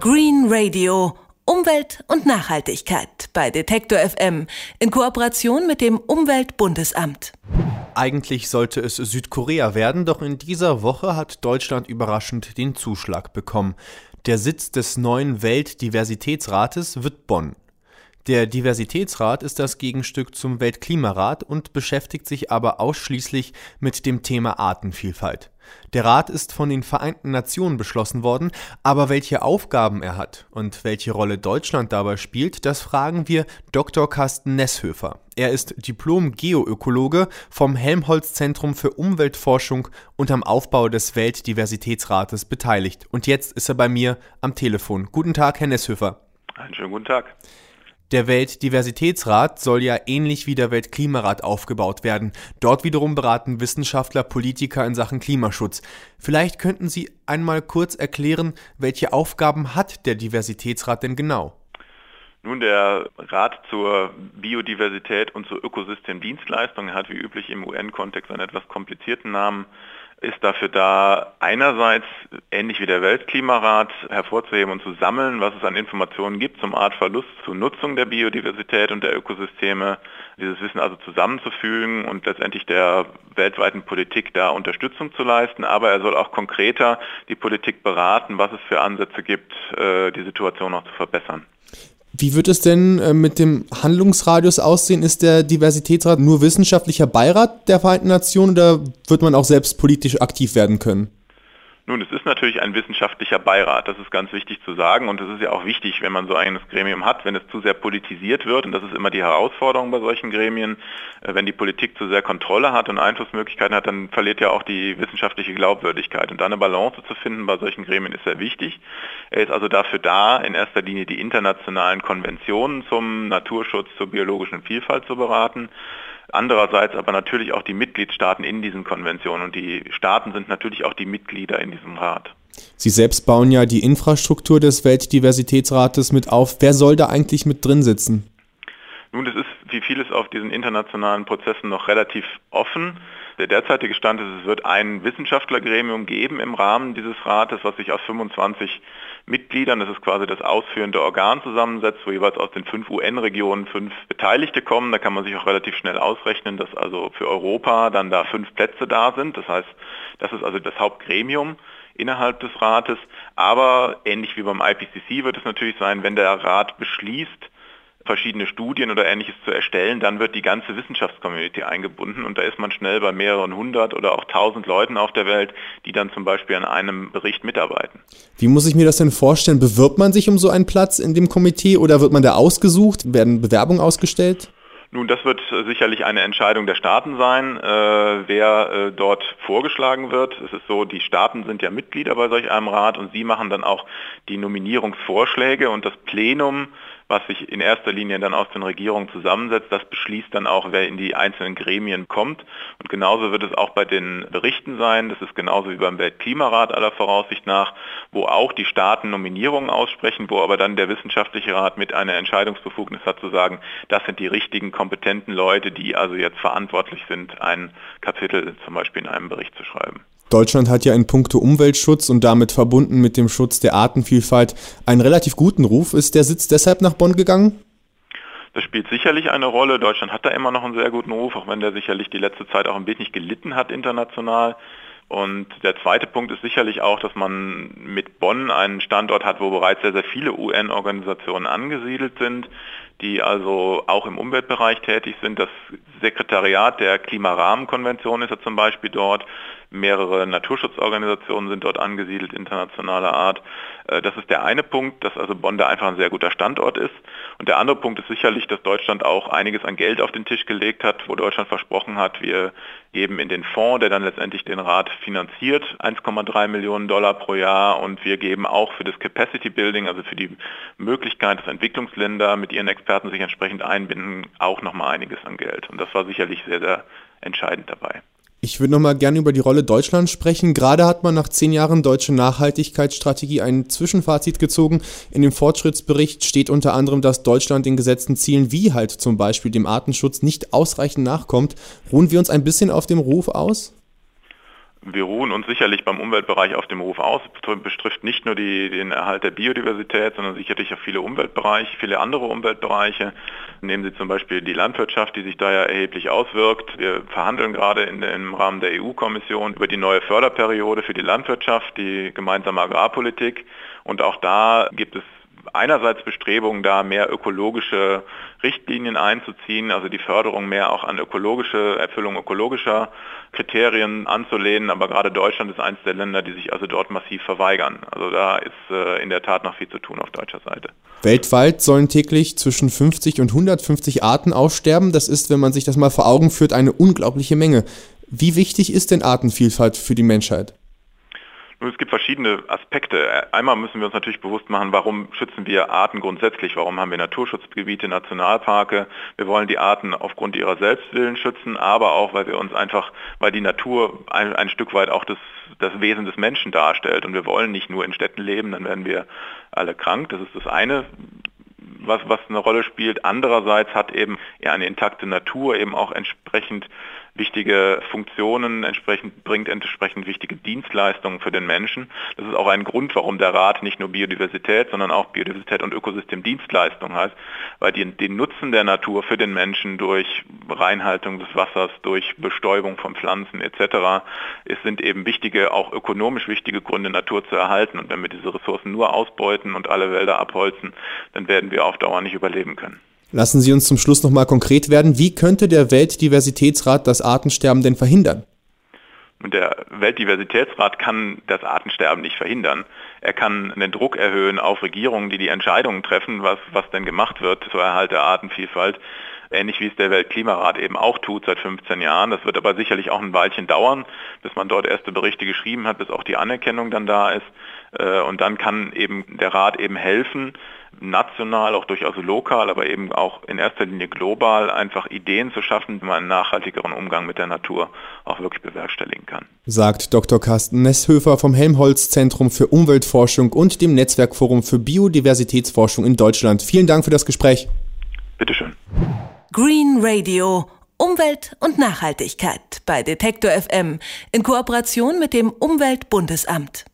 Green Radio. Umwelt und Nachhaltigkeit bei Detektor FM in Kooperation mit dem Umweltbundesamt. Eigentlich sollte es Südkorea werden, doch in dieser Woche hat Deutschland überraschend den Zuschlag bekommen. Der Sitz des neuen Weltdiversitätsrates wird Bonn. Der Diversitätsrat ist das Gegenstück zum Weltklimarat und beschäftigt sich aber ausschließlich mit dem Thema Artenvielfalt. Der Rat ist von den Vereinten Nationen beschlossen worden, aber welche Aufgaben er hat und welche Rolle Deutschland dabei spielt, das fragen wir Dr. Carsten Nesshöfer. Er ist Diplom-Geoökologe vom Helmholtz-Zentrum für Umweltforschung und am Aufbau des Weltdiversitätsrates beteiligt. Und jetzt ist er bei mir am Telefon. Guten Tag, Herr Nesshöfer. Einen schönen guten Tag. Der Weltdiversitätsrat soll ja ähnlich wie der Weltklimarat aufgebaut werden. Dort wiederum beraten Wissenschaftler Politiker in Sachen Klimaschutz. Vielleicht könnten Sie einmal kurz erklären, welche Aufgaben hat der Diversitätsrat denn genau? Nun, der Rat zur Biodiversität und zur Ökosystemdienstleistung hat wie üblich im UN-Kontext einen etwas komplizierten Namen ist dafür da, einerseits ähnlich wie der Weltklimarat hervorzuheben und zu sammeln, was es an Informationen gibt zum Artverlust, zur Nutzung der Biodiversität und der Ökosysteme, dieses Wissen also zusammenzufügen und letztendlich der weltweiten Politik da Unterstützung zu leisten. Aber er soll auch konkreter die Politik beraten, was es für Ansätze gibt, äh, die Situation noch zu verbessern. Wie wird es denn äh, mit dem Handlungsradius aussehen? Ist der Diversitätsrat nur wissenschaftlicher Beirat der Vereinten Nationen oder wird man auch selbst politisch aktiv werden können? Nun, es ist natürlich ein wissenschaftlicher Beirat, das ist ganz wichtig zu sagen. Und es ist ja auch wichtig, wenn man so ein Gremium hat, wenn es zu sehr politisiert wird. Und das ist immer die Herausforderung bei solchen Gremien, äh, wenn die Politik zu sehr Kontrolle hat und Einflussmöglichkeiten hat, dann verliert ja auch die wissenschaftliche Glaubwürdigkeit. Und da eine Balance zu finden bei solchen Gremien ist sehr wichtig. Er ist also dafür da, in erster Linie die internationalen Konventionen zum Naturschutz, zur biologischen Vielfalt zu beraten Andererseits aber natürlich auch die Mitgliedstaaten in diesen Konventionen und die Staaten sind natürlich auch die Mitglieder in diesem Rat. Sie selbst bauen ja die Infrastruktur des Weltdiversitätsrates mit auf. Wer soll da eigentlich mit drin sitzen? Nun, es ist wie vieles auf diesen internationalen Prozessen noch relativ offen. Der derzeitige Stand ist, es wird ein Wissenschaftlergremium geben im Rahmen dieses Rates, was sich aus 25 Mitgliedern, das ist quasi das ausführende Organ zusammensetzt, wo jeweils aus den fünf UN-Regionen fünf Beteiligte kommen. Da kann man sich auch relativ schnell ausrechnen, dass also für Europa dann da fünf Plätze da sind. Das heißt, das ist also das Hauptgremium innerhalb des Rates. Aber ähnlich wie beim IPCC wird es natürlich sein, wenn der Rat beschließt, verschiedene Studien oder ähnliches zu erstellen, dann wird die ganze Wissenschaftscommunity eingebunden und da ist man schnell bei mehreren hundert oder auch tausend Leuten auf der Welt, die dann zum Beispiel an einem Bericht mitarbeiten. Wie muss ich mir das denn vorstellen? Bewirbt man sich um so einen Platz in dem Komitee oder wird man da ausgesucht? Werden Bewerbungen ausgestellt? Nun, das wird sicherlich eine Entscheidung der Staaten sein, äh, wer äh, dort vorgeschlagen wird. Es ist so, die Staaten sind ja Mitglieder bei solch einem Rat und sie machen dann auch die Nominierungsvorschläge und das Plenum was sich in erster Linie dann aus den Regierungen zusammensetzt. Das beschließt dann auch, wer in die einzelnen Gremien kommt. Und genauso wird es auch bei den Berichten sein. Das ist genauso wie beim Weltklimarat aller Voraussicht nach, wo auch die Staaten Nominierungen aussprechen, wo aber dann der wissenschaftliche Rat mit einer Entscheidungsbefugnis hat zu sagen, das sind die richtigen, kompetenten Leute, die also jetzt verantwortlich sind, ein Kapitel zum Beispiel in einem Bericht zu schreiben. Deutschland hat ja in puncto Umweltschutz und damit verbunden mit dem Schutz der Artenvielfalt einen relativ guten Ruf. Ist der Sitz deshalb nach Bonn gegangen? Das spielt sicherlich eine Rolle. Deutschland hat da immer noch einen sehr guten Ruf, auch wenn der sicherlich die letzte Zeit auch ein wenig gelitten hat international. Und der zweite Punkt ist sicherlich auch, dass man mit Bonn einen Standort hat, wo bereits sehr, sehr viele UN-Organisationen angesiedelt sind, die also auch im Umweltbereich tätig sind. Das Sekretariat der Klimarahmenkonvention ist ja zum Beispiel dort. Mehrere Naturschutzorganisationen sind dort angesiedelt, internationaler Art. Äh, das ist der eine Punkt, dass also Bonn da einfach ein sehr guter Standort ist. Und der andere Punkt ist sicherlich, dass Deutschland auch einiges an Geld auf den Tisch gelegt hat, wo Deutschland versprochen hat, wir geben in den Fonds, der dann letztendlich den Rat finanziert, 1,3 Millionen Dollar pro Jahr und wir geben auch für das Capacity Building, also für die Möglichkeit, dass Entwicklungsländer mit ihren Experten sich entsprechend einbinden, auch nochmal einiges an Geld. Und das war sicherlich sehr, sehr entscheidend dabei. Ich würde noch mal gerne über die Rolle Deutschlands sprechen. Gerade hat man nach zehn Jahren deutsche Nachhaltigkeitsstrategie ein Zwischenfazit gezogen. In dem Fortschrittsbericht steht unter anderem, dass Deutschland den gesetzten Zielen wie halt zum Beispiel dem Artenschutz nicht ausreichend nachkommt. Ruhen wir uns ein bisschen auf dem Ruf aus? Wir ruhen uns sicherlich beim Umweltbereich auf dem Ruf aus. Es betrifft nicht nur die, den Erhalt der Biodiversität, sondern sicherlich auch viele Umweltbereiche, viele andere Umweltbereiche. Nehmen Sie zum Beispiel die Landwirtschaft, die sich da ja erheblich auswirkt. Wir verhandeln gerade in, im Rahmen der EU-Kommission über die neue Förderperiode für die Landwirtschaft, die gemeinsame Agrarpolitik. Und auch da gibt es einerseits Bestrebungen, da mehr ökologische Richtlinien einzuziehen, also die Förderung mehr auch an ökologische Erfüllung ökologischer Kriterien anzulehnen. Aber gerade Deutschland ist eines der Länder, die sich also dort massiv verweigern. Also da ist äh, in der Tat noch viel zu tun auf deutscher Seite. Weltweit sollen täglich zwischen 50 und 150 Arten aussterben. Das ist, wenn man sich das mal vor Augen führt, eine unglaubliche Menge. Wie wichtig ist denn Artenvielfalt für die Menschheit? Es gibt verschiedene Aspekte. Einmal müssen wir uns natürlich bewusst machen, warum schützen wir Arten grundsätzlich? Warum haben wir Naturschutzgebiete, Nationalparke? Wir wollen die Arten aufgrund ihrer Selbstwillen schützen, aber auch, weil wir uns einfach, weil die Natur ein, ein Stück weit auch das, das Wesen des Menschen darstellt. Und wir wollen nicht nur in Städten leben, dann werden wir alle krank. Das ist das eine was, was eine Rolle spielt. Andererseits hat eben ja, eine intakte Natur eben auch entsprechend wichtige Funktionen, entsprechend, bringt entsprechend wichtige Dienstleistungen für den Menschen. Das ist auch ein Grund, warum der Rat nicht nur Biodiversität, sondern auch Biodiversität und Ökosystemdienstleistung heißt, weil die, den Nutzen der Natur für den Menschen durch Reinhaltung des Wassers, durch Bestäubung von Pflanzen etc. Es sind eben wichtige, auch ökonomisch wichtige Gründe, Natur zu erhalten. Und wenn wir diese Ressourcen nur ausbeuten und alle Wälder abholzen, dann werden wir auf Dauer nicht überleben können. Lassen Sie uns zum Schluss nochmal konkret werden. Wie könnte der Weltdiversitätsrat das Artensterben denn verhindern? Der Weltdiversitätsrat kann das Artensterben nicht verhindern. Er kann den Druck erhöhen auf Regierungen, die die Entscheidungen treffen, was, was denn gemacht wird zur Erhalt der Artenvielfalt. Ähnlich wie es der Weltklimarat eben auch tut seit 15 Jahren. Das wird aber sicherlich auch ein Weilchen dauern, bis man dort erste Berichte geschrieben hat, bis auch die Anerkennung dann da ist. Äh, und dann kann eben der Rat eben helfen, national, auch durchaus lokal, aber eben auch in erster Linie global einfach Ideen zu schaffen, wie man einen nachhaltigeren Umgang mit der Natur auch wirklich bewerkstelligen kann. Sagt Dr. Carsten Nesshöfer vom Helmholtz Zentrum für Umweltforschung und dem Netzwerkforum für Biodiversitätsforschung in Deutschland. Vielen Dank für das Gespräch. Bitteschön. Green Radio. Umwelt und Nachhaltigkeit bei Detektor FM in Kooperation mit dem Umweltbundesamt.